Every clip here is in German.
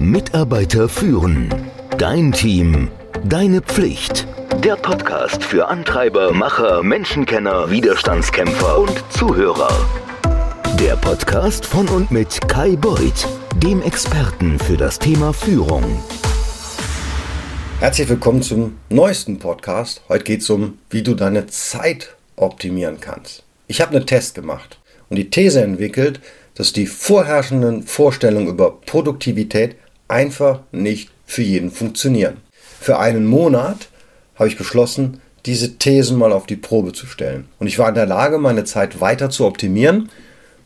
Mitarbeiter führen. Dein Team. Deine Pflicht. Der Podcast für Antreiber, Macher, Menschenkenner, Widerstandskämpfer und Zuhörer. Der Podcast von und mit Kai Beuth, dem Experten für das Thema Führung. Herzlich willkommen zum neuesten Podcast. Heute geht es um, wie du deine Zeit optimieren kannst. Ich habe einen Test gemacht und die These entwickelt, dass die vorherrschenden Vorstellungen über Produktivität einfach nicht für jeden funktionieren. Für einen Monat habe ich beschlossen, diese Thesen mal auf die Probe zu stellen. Und ich war in der Lage, meine Zeit weiter zu optimieren. Und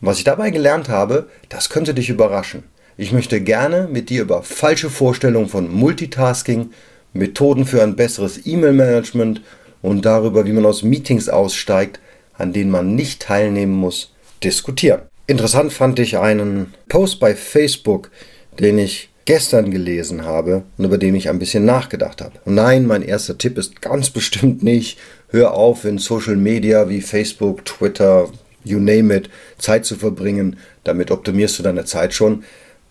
was ich dabei gelernt habe, das könnte dich überraschen. Ich möchte gerne mit dir über falsche Vorstellungen von Multitasking, Methoden für ein besseres E-Mail-Management und darüber, wie man aus Meetings aussteigt, an denen man nicht teilnehmen muss, diskutieren. Interessant fand ich einen Post bei Facebook, den ich gestern gelesen habe und über den ich ein bisschen nachgedacht habe. Und nein, mein erster Tipp ist ganz bestimmt nicht, hör auf in Social Media wie Facebook, Twitter, you name it, Zeit zu verbringen. Damit optimierst du deine Zeit schon.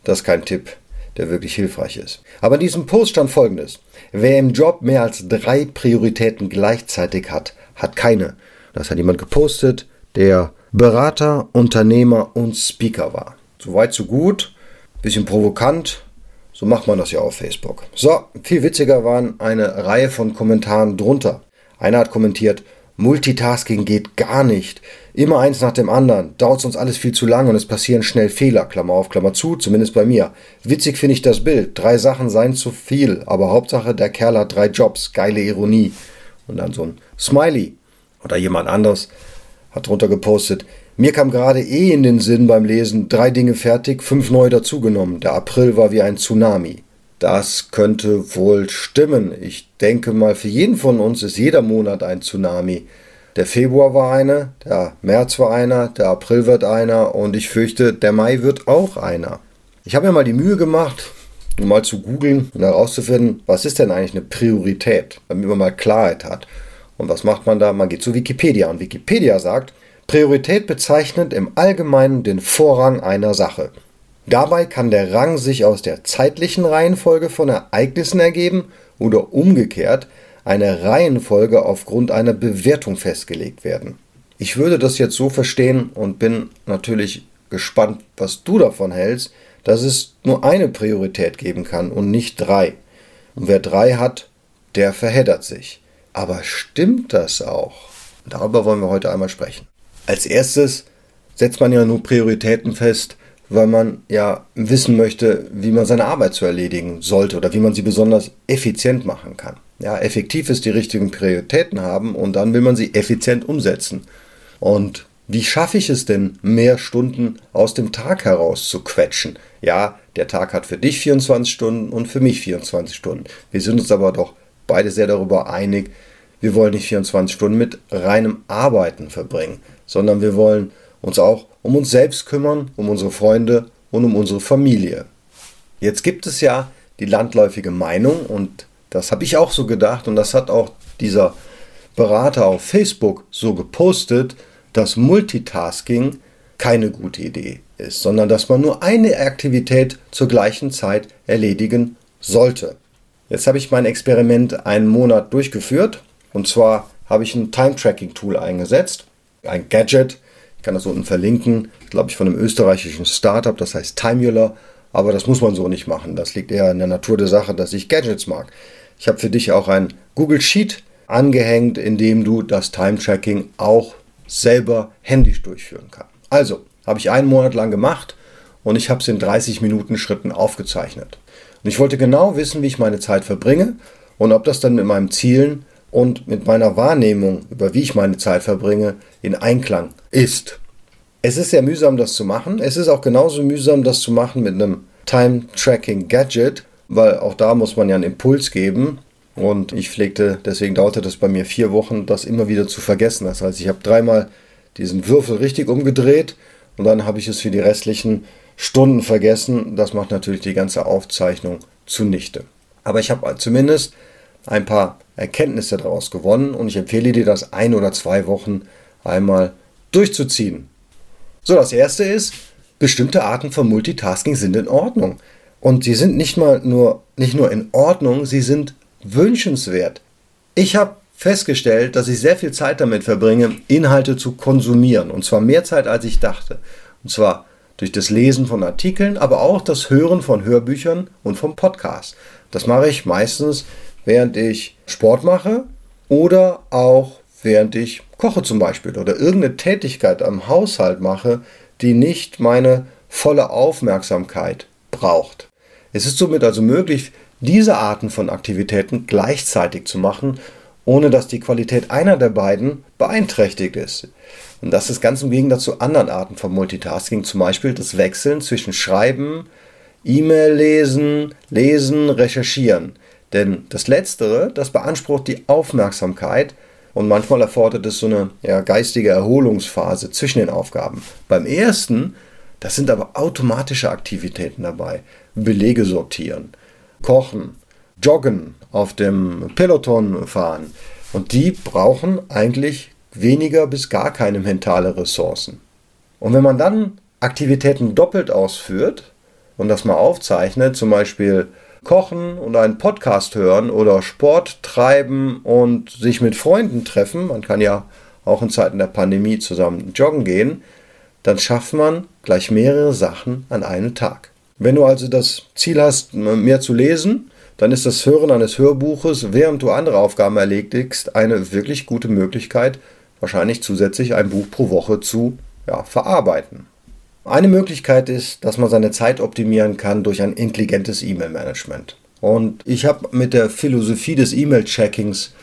Das ist kein Tipp, der wirklich hilfreich ist. Aber in diesem Post stand folgendes. Wer im Job mehr als drei Prioritäten gleichzeitig hat, hat keine. Das hat jemand gepostet, der Berater, Unternehmer und Speaker war. Soweit, so gut. Bisschen provokant. So macht man das ja auf Facebook. So, viel witziger waren eine Reihe von Kommentaren drunter. Einer hat kommentiert, Multitasking geht gar nicht. Immer eins nach dem anderen. Dauert uns alles viel zu lang und es passieren schnell Fehler. Klammer auf, Klammer zu, zumindest bei mir. Witzig finde ich das Bild. Drei Sachen seien zu viel, aber Hauptsache der Kerl hat drei Jobs. Geile Ironie. Und dann so ein Smiley. Oder jemand anders hat drunter gepostet, mir kam gerade eh in den Sinn beim Lesen, drei Dinge fertig, fünf neu dazugenommen. Der April war wie ein Tsunami. Das könnte wohl stimmen. Ich denke mal, für jeden von uns ist jeder Monat ein Tsunami. Der Februar war einer, der März war einer, der April wird einer und ich fürchte, der Mai wird auch einer. Ich habe mir mal die Mühe gemacht, um mal zu googeln und herauszufinden, was ist denn eigentlich eine Priorität, damit man mal Klarheit hat. Und was macht man da? Man geht zu Wikipedia und Wikipedia sagt, Priorität bezeichnet im Allgemeinen den Vorrang einer Sache. Dabei kann der Rang sich aus der zeitlichen Reihenfolge von Ereignissen ergeben oder umgekehrt eine Reihenfolge aufgrund einer Bewertung festgelegt werden. Ich würde das jetzt so verstehen und bin natürlich gespannt, was du davon hältst, dass es nur eine Priorität geben kann und nicht drei. Und wer drei hat, der verheddert sich. Aber stimmt das auch? Darüber wollen wir heute einmal sprechen. Als erstes setzt man ja nur Prioritäten fest, weil man ja wissen möchte, wie man seine Arbeit zu erledigen sollte oder wie man sie besonders effizient machen kann. Ja, effektiv ist die richtigen Prioritäten haben und dann will man sie effizient umsetzen. Und wie schaffe ich es denn, mehr Stunden aus dem Tag heraus zu quetschen? Ja, der Tag hat für dich 24 Stunden und für mich 24 Stunden. Wir sind uns aber doch beide sehr darüber einig, wir wollen nicht 24 Stunden mit reinem Arbeiten verbringen, sondern wir wollen uns auch um uns selbst kümmern, um unsere Freunde und um unsere Familie. Jetzt gibt es ja die landläufige Meinung und das habe ich auch so gedacht und das hat auch dieser Berater auf Facebook so gepostet, dass Multitasking keine gute Idee ist, sondern dass man nur eine Aktivität zur gleichen Zeit erledigen sollte. Jetzt habe ich mein Experiment einen Monat durchgeführt und zwar habe ich ein Time-Tracking-Tool eingesetzt, ein Gadget. Ich kann das unten verlinken, glaube ich, von einem österreichischen Startup, das heißt Timular. Aber das muss man so nicht machen. Das liegt eher in der Natur der Sache, dass ich Gadgets mag. Ich habe für dich auch ein Google Sheet angehängt, in dem du das Time-Tracking auch selber händisch durchführen kannst. Also, habe ich einen Monat lang gemacht und ich habe es in 30 Minuten Schritten aufgezeichnet. Und ich wollte genau wissen, wie ich meine Zeit verbringe und ob das dann mit meinen Zielen und mit meiner Wahrnehmung, über wie ich meine Zeit verbringe, in Einklang ist. Es ist sehr mühsam, das zu machen. Es ist auch genauso mühsam, das zu machen mit einem Time-Tracking-Gadget, weil auch da muss man ja einen Impuls geben. Und ich pflegte, deswegen dauerte das bei mir vier Wochen, das immer wieder zu vergessen. Das heißt, ich habe dreimal diesen Würfel richtig umgedreht und dann habe ich es für die restlichen Stunden vergessen. Das macht natürlich die ganze Aufzeichnung zunichte. Aber ich habe zumindest ein paar Erkenntnisse daraus gewonnen und ich empfehle dir das ein oder zwei Wochen einmal durchzuziehen. So, das erste ist, bestimmte Arten von Multitasking sind in Ordnung. Und sie sind nicht mal nur, nicht nur in Ordnung, sie sind wünschenswert. Ich habe festgestellt, dass ich sehr viel Zeit damit verbringe, Inhalte zu konsumieren. Und zwar mehr Zeit, als ich dachte. Und zwar durch das Lesen von Artikeln, aber auch das Hören von Hörbüchern und vom Podcast. Das mache ich meistens, während ich Sport mache oder auch während ich koche zum Beispiel oder irgendeine Tätigkeit am Haushalt mache, die nicht meine volle Aufmerksamkeit braucht. Es ist somit also möglich, diese Arten von Aktivitäten gleichzeitig zu machen, ohne dass die Qualität einer der beiden beeinträchtigt ist. Und das ist ganz im Gegensatz zu anderen Arten von Multitasking, zum Beispiel das Wechseln zwischen Schreiben, E-Mail lesen, lesen, recherchieren. Denn das Letztere, das beansprucht die Aufmerksamkeit und manchmal erfordert es so eine ja, geistige Erholungsphase zwischen den Aufgaben. Beim ersten, das sind aber automatische Aktivitäten dabei. Belege sortieren, kochen, joggen, auf dem Peloton fahren. Und die brauchen eigentlich weniger bis gar keine mentale Ressourcen. Und wenn man dann Aktivitäten doppelt ausführt und das mal aufzeichnet, zum Beispiel kochen und einen Podcast hören oder Sport treiben und sich mit Freunden treffen, man kann ja auch in Zeiten der Pandemie zusammen joggen gehen, dann schafft man gleich mehrere Sachen an einem Tag. Wenn du also das Ziel hast, mehr zu lesen, dann ist das Hören eines Hörbuches, während du andere Aufgaben erledigst, eine wirklich gute Möglichkeit, wahrscheinlich zusätzlich ein Buch pro Woche zu ja, verarbeiten. Eine Möglichkeit ist, dass man seine Zeit optimieren kann durch ein intelligentes E-Mail-Management. Und ich habe mit der Philosophie des E-Mail-Checkings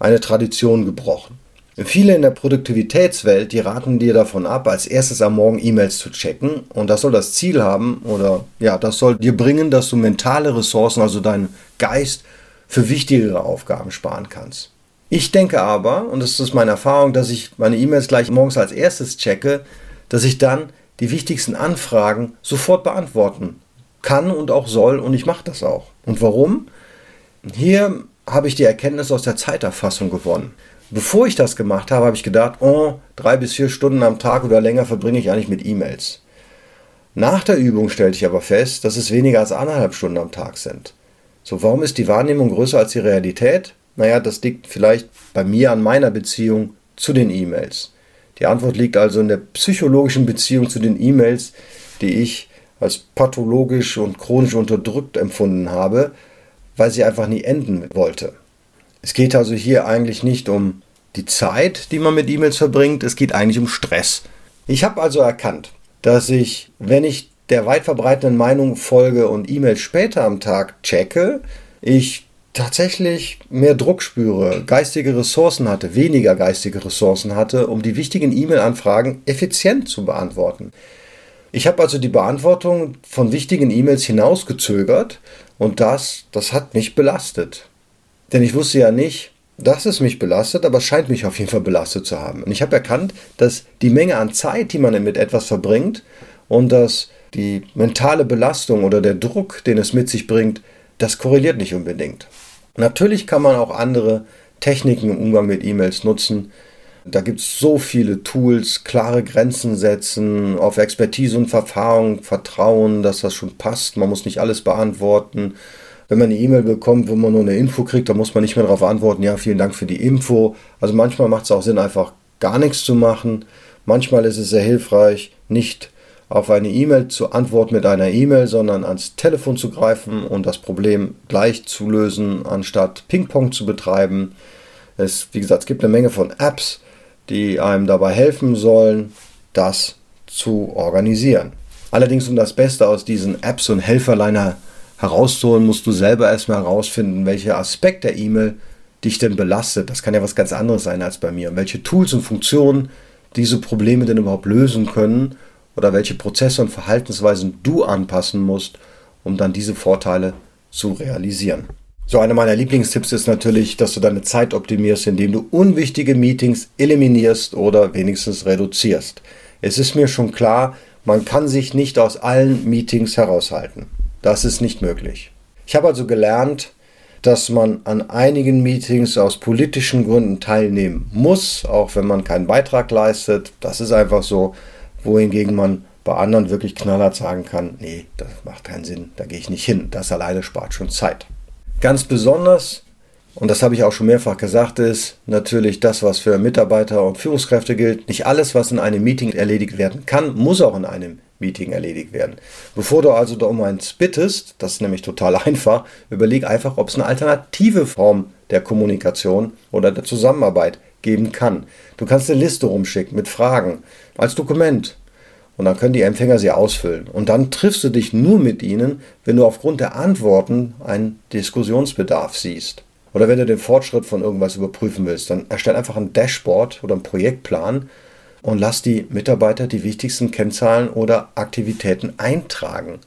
eine Tradition gebrochen. Viele in der Produktivitätswelt, die raten dir davon ab, als erstes am Morgen E-Mails zu checken. Und das soll das Ziel haben, oder ja, das soll dir bringen, dass du mentale Ressourcen, also deinen Geist, für wichtigere Aufgaben sparen kannst. Ich denke aber, und das ist meine Erfahrung, dass ich meine E-Mails gleich morgens als erstes checke, dass ich dann die wichtigsten Anfragen sofort beantworten kann und auch soll und ich mache das auch. Und warum? Hier habe ich die Erkenntnis aus der Zeiterfassung gewonnen. Bevor ich das gemacht habe, habe ich gedacht, oh, drei bis vier Stunden am Tag oder länger verbringe ich eigentlich mit E-Mails. Nach der Übung stellte ich aber fest, dass es weniger als anderthalb Stunden am Tag sind. So, warum ist die Wahrnehmung größer als die Realität? Naja, das liegt vielleicht bei mir an meiner Beziehung zu den E-Mails. Die Antwort liegt also in der psychologischen Beziehung zu den E-Mails, die ich als pathologisch und chronisch unterdrückt empfunden habe, weil sie einfach nie enden wollte. Es geht also hier eigentlich nicht um die Zeit, die man mit E-Mails verbringt, es geht eigentlich um Stress. Ich habe also erkannt, dass ich, wenn ich der weit verbreiteten Meinung folge und E-Mails später am Tag checke, ich tatsächlich mehr Druck spüre, geistige Ressourcen hatte, weniger geistige Ressourcen hatte, um die wichtigen E-Mail-Anfragen effizient zu beantworten. Ich habe also die Beantwortung von wichtigen E-Mails hinausgezögert und das, das hat mich belastet. Denn ich wusste ja nicht, dass es mich belastet, aber es scheint mich auf jeden Fall belastet zu haben. Und ich habe erkannt, dass die Menge an Zeit, die man mit etwas verbringt und dass die mentale Belastung oder der Druck, den es mit sich bringt, das korreliert nicht unbedingt. Natürlich kann man auch andere Techniken im Umgang mit E-Mails nutzen. Da gibt es so viele Tools, klare Grenzen setzen, auf Expertise und Erfahrung vertrauen, dass das schon passt. Man muss nicht alles beantworten. Wenn man eine E-Mail bekommt, wo man nur eine Info kriegt, dann muss man nicht mehr darauf antworten, ja, vielen Dank für die Info. Also manchmal macht es auch Sinn, einfach gar nichts zu machen. Manchmal ist es sehr hilfreich, nicht auf eine E-Mail zu antworten mit einer E-Mail, sondern ans Telefon zu greifen und das Problem gleich zu lösen, anstatt Ping-Pong zu betreiben. Es, wie gesagt, es gibt eine Menge von Apps, die einem dabei helfen sollen, das zu organisieren. Allerdings, um das Beste aus diesen Apps und Helferleiner herauszuholen, musst du selber erstmal herausfinden, welcher Aspekt der E-Mail dich denn belastet. Das kann ja was ganz anderes sein als bei mir. Und welche Tools und Funktionen diese Probleme denn überhaupt lösen können oder welche Prozesse und Verhaltensweisen du anpassen musst, um dann diese Vorteile zu realisieren. So, einer meiner Lieblingstipps ist natürlich, dass du deine Zeit optimierst, indem du unwichtige Meetings eliminierst oder wenigstens reduzierst. Es ist mir schon klar, man kann sich nicht aus allen Meetings heraushalten. Das ist nicht möglich. Ich habe also gelernt, dass man an einigen Meetings aus politischen Gründen teilnehmen muss, auch wenn man keinen Beitrag leistet. Das ist einfach so wohingegen man bei anderen wirklich knallhart sagen kann, nee, das macht keinen Sinn, da gehe ich nicht hin. Das alleine spart schon Zeit. Ganz besonders, und das habe ich auch schon mehrfach gesagt, ist natürlich das, was für Mitarbeiter und Führungskräfte gilt. Nicht alles, was in einem Meeting erledigt werden kann, muss auch in einem Meeting erledigt werden. Bevor du also da um eins bittest, das ist nämlich total einfach, überleg einfach, ob es eine alternative Form der Kommunikation oder der Zusammenarbeit geben kann. Du kannst eine Liste rumschicken mit Fragen als Dokument und dann können die Empfänger sie ausfüllen. Und dann triffst du dich nur mit ihnen, wenn du aufgrund der Antworten einen Diskussionsbedarf siehst. Oder wenn du den Fortschritt von irgendwas überprüfen willst, dann erstell einfach ein Dashboard oder einen Projektplan und lass die Mitarbeiter die wichtigsten Kennzahlen oder Aktivitäten eintragen.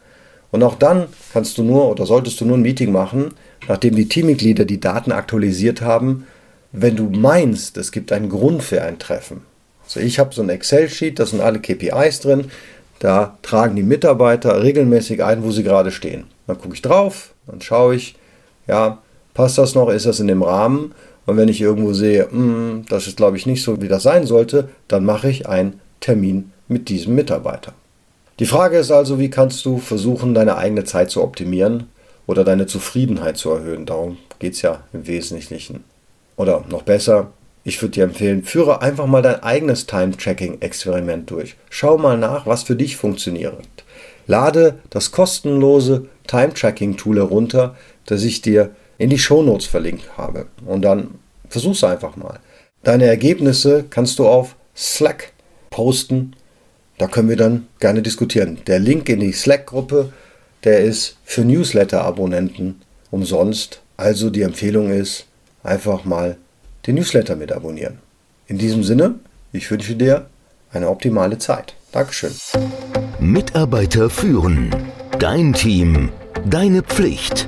Und auch dann kannst du nur oder solltest du nur ein Meeting machen, nachdem die Teammitglieder die Daten aktualisiert haben, wenn du meinst, es gibt einen Grund für ein Treffen. Also ich habe so ein Excel-Sheet, da sind alle KPIs drin. Da tragen die Mitarbeiter regelmäßig ein, wo sie gerade stehen. Dann gucke ich drauf, dann schaue ich, ja, passt das noch, ist das in dem Rahmen? Und wenn ich irgendwo sehe, hm, das ist glaube ich nicht so, wie das sein sollte, dann mache ich einen Termin mit diesem Mitarbeiter. Die Frage ist also, wie kannst du versuchen, deine eigene Zeit zu optimieren oder deine Zufriedenheit zu erhöhen? Darum geht es ja im Wesentlichen. Oder noch besser, ich würde dir empfehlen, führe einfach mal dein eigenes Time-Tracking-Experiment durch. Schau mal nach, was für dich funktioniert. Lade das kostenlose Time-Tracking-Tool herunter, das ich dir in die Shownotes verlinkt habe. Und dann versuch's einfach mal. Deine Ergebnisse kannst du auf Slack posten. Da können wir dann gerne diskutieren. Der Link in die Slack-Gruppe, der ist für Newsletter-Abonnenten umsonst. Also die Empfehlung ist, einfach mal den Newsletter mit abonnieren. In diesem Sinne, ich wünsche dir eine optimale Zeit. Dankeschön. Mitarbeiter führen. Dein Team. Deine Pflicht.